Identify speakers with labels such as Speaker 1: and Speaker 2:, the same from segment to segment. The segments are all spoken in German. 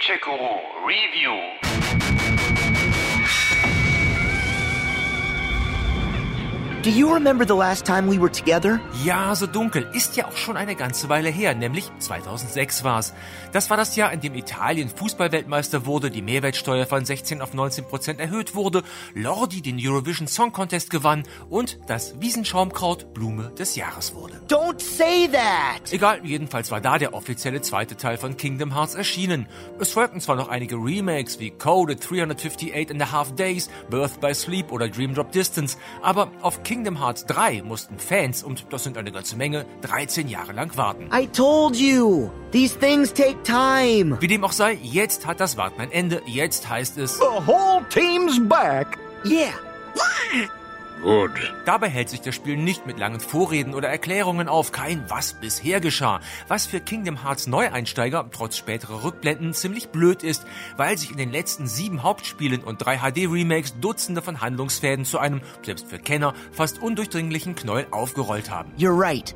Speaker 1: Manchego Review.
Speaker 2: Do you remember the last time we were together?
Speaker 3: Ja, so dunkel. Ist ja auch schon eine ganze Weile her, nämlich 2006 war's. Das war das Jahr, in dem Italien Fußballweltmeister wurde, die Mehrwertsteuer von 16 auf 19 Prozent erhöht wurde, Lordi den Eurovision Song Contest gewann und das Wiesenschaumkraut Blume des Jahres wurde.
Speaker 2: Don't say that!
Speaker 3: Egal, jedenfalls war da der offizielle zweite Teil von Kingdom Hearts erschienen. Es folgten zwar noch einige Remakes wie Coded 358 and a Half Days, Birth by Sleep oder Dream Drop Distance, aber auf Kingdom Hearts 3 mussten Fans, und das sind eine ganze Menge, 13 Jahre lang warten.
Speaker 2: I told you! These things take time!
Speaker 3: Wie dem auch sei, jetzt hat das Warten ein Ende. Jetzt heißt es,
Speaker 4: The whole team's back.
Speaker 2: Yeah!
Speaker 1: Good.
Speaker 3: dabei hält sich das Spiel nicht mit langen Vorreden oder Erklärungen auf. Kein was bisher geschah. Was für Kingdom Hearts Neueinsteiger trotz späterer Rückblenden ziemlich blöd ist, weil sich in den letzten sieben Hauptspielen und drei HD-Remakes Dutzende von Handlungsfäden zu einem, selbst für Kenner, fast undurchdringlichen Knäuel aufgerollt haben.
Speaker 2: You're right.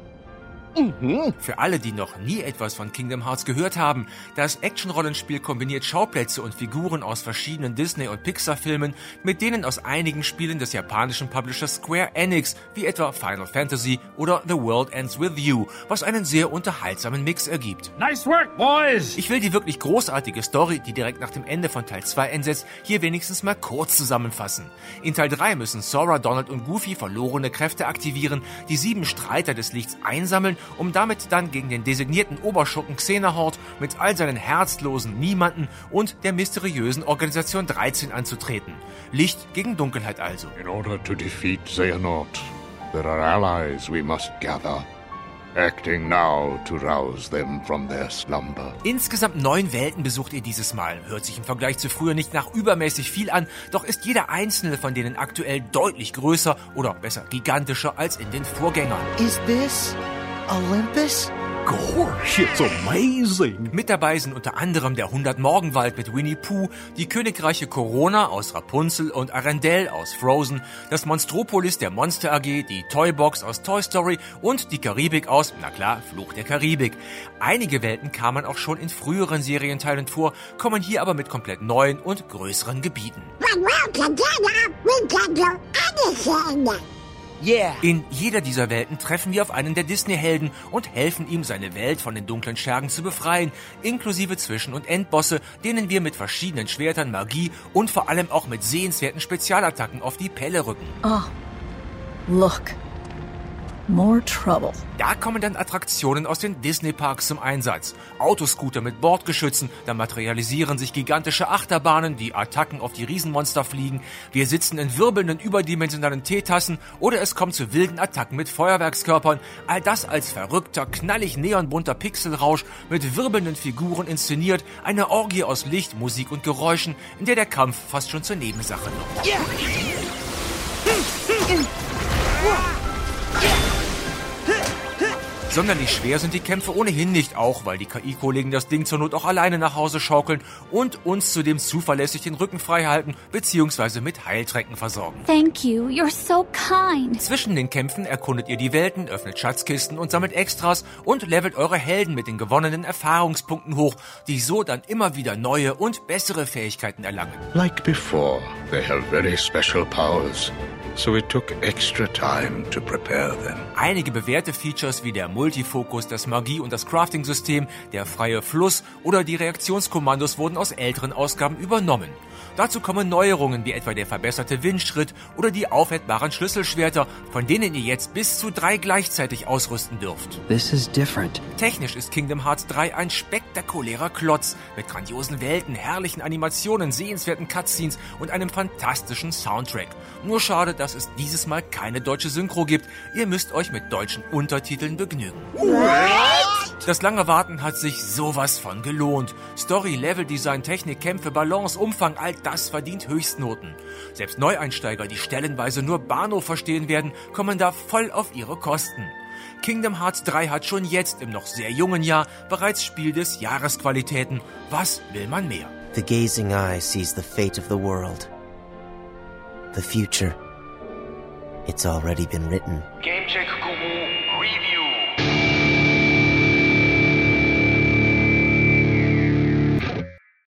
Speaker 3: Für alle, die noch nie etwas von Kingdom Hearts gehört haben, das Action-Rollenspiel kombiniert Schauplätze und Figuren aus verschiedenen Disney- und Pixar-Filmen mit denen aus einigen Spielen des japanischen Publishers Square Enix, wie etwa Final Fantasy oder The World Ends With You, was einen sehr unterhaltsamen Mix ergibt.
Speaker 4: Nice work, boys.
Speaker 3: Ich will die wirklich großartige Story, die direkt nach dem Ende von Teil 2 einsetzt, hier wenigstens mal kurz zusammenfassen. In Teil 3 müssen Sora, Donald und Goofy verlorene Kräfte aktivieren, die sieben Streiter des Lichts einsammeln, um damit dann gegen den designierten Oberschurken Xenahort mit all seinen herzlosen Niemanden und der mysteriösen Organisation 13 anzutreten. Licht gegen Dunkelheit also.
Speaker 5: In order to defeat Xehanort, there are allies we must gather. Acting now to rouse them from their slumber.
Speaker 3: Insgesamt neun Welten besucht ihr dieses Mal. Hört sich im Vergleich zu früher nicht nach übermäßig viel an, doch ist jeder einzelne von denen aktuell deutlich größer oder besser gigantischer als in den Vorgängern.
Speaker 2: Is this Olympus?
Speaker 4: Gosh, it's amazing.
Speaker 3: Mit dabei sind unter anderem der 100 Morgenwald mit Winnie Pooh, die Königreiche Corona aus Rapunzel und Arendelle aus Frozen, das Monstropolis der Monster AG, die Toybox aus Toy Story und die Karibik aus, na klar, Fluch der Karibik. Einige Welten kamen auch schon in früheren Serienteilen vor, kommen hier aber mit komplett neuen und größeren Gebieten.
Speaker 6: Together, we can do anything.
Speaker 2: Yeah!
Speaker 3: In jeder dieser Welten treffen wir auf einen der Disney-Helden und helfen ihm, seine Welt von den dunklen Schergen zu befreien, inklusive Zwischen- und Endbosse, denen wir mit verschiedenen Schwertern, Magie und vor allem auch mit sehenswerten Spezialattacken auf die Pelle rücken.
Speaker 7: Look. More trouble.
Speaker 3: Da kommen dann Attraktionen aus den Disney-Parks zum Einsatz. Autoscooter mit Bordgeschützen, da materialisieren sich gigantische Achterbahnen, die Attacken auf die Riesenmonster fliegen. Wir sitzen in wirbelnden, überdimensionalen Teetassen oder es kommt zu wilden Attacken mit Feuerwerkskörpern. All das als verrückter, knallig neonbunter Pixelrausch mit wirbelnden Figuren inszeniert. Eine Orgie aus Licht, Musik und Geräuschen, in der der Kampf fast schon zur Nebensache wird.
Speaker 2: Yeah!
Speaker 3: Sonderlich schwer sind die Kämpfe ohnehin nicht, auch weil die KI-Kollegen das Ding zur Not auch alleine nach Hause schaukeln und uns zudem zuverlässig den Rücken frei halten bzw. mit Heiltränken versorgen.
Speaker 6: Thank you. You're so kind.
Speaker 3: Zwischen den Kämpfen erkundet ihr die Welten, öffnet Schatzkisten und sammelt Extras und levelt eure Helden mit den gewonnenen Erfahrungspunkten hoch, die so dann immer wieder neue und bessere Fähigkeiten erlangen.
Speaker 5: Like before, they have very special powers, so it took extra time to prepare them.
Speaker 3: Einige bewährte Features wie der Multifokus, das Magie- und das Crafting-System, der freie Fluss oder die Reaktionskommandos wurden aus älteren Ausgaben übernommen. Dazu kommen Neuerungen wie etwa der verbesserte Windschritt oder die aufhebbaren Schlüsselschwerter, von denen ihr jetzt bis zu drei gleichzeitig ausrüsten dürft.
Speaker 2: This is different.
Speaker 3: Technisch ist Kingdom Hearts 3 ein spektakulärer Klotz mit grandiosen Welten, herrlichen Animationen, sehenswerten Cutscenes und einem fantastischen Soundtrack. Nur schade, dass es dieses Mal keine deutsche Synchro gibt. Ihr müsst euch mit deutschen Untertiteln begnügen. Das lange Warten hat sich sowas von gelohnt. Story, Leveldesign, Technik, Kämpfe, Balance, Umfang, all das verdient Höchstnoten. Selbst Neueinsteiger, die stellenweise nur Bahnhof verstehen werden, kommen da voll auf ihre Kosten. Kingdom Hearts 3 hat schon jetzt im noch sehr jungen Jahr bereits Spiel des Jahresqualitäten. Was will man mehr?
Speaker 2: The gazing eye sees the fate of the world. The future. It's already been written.
Speaker 1: Game Check Review.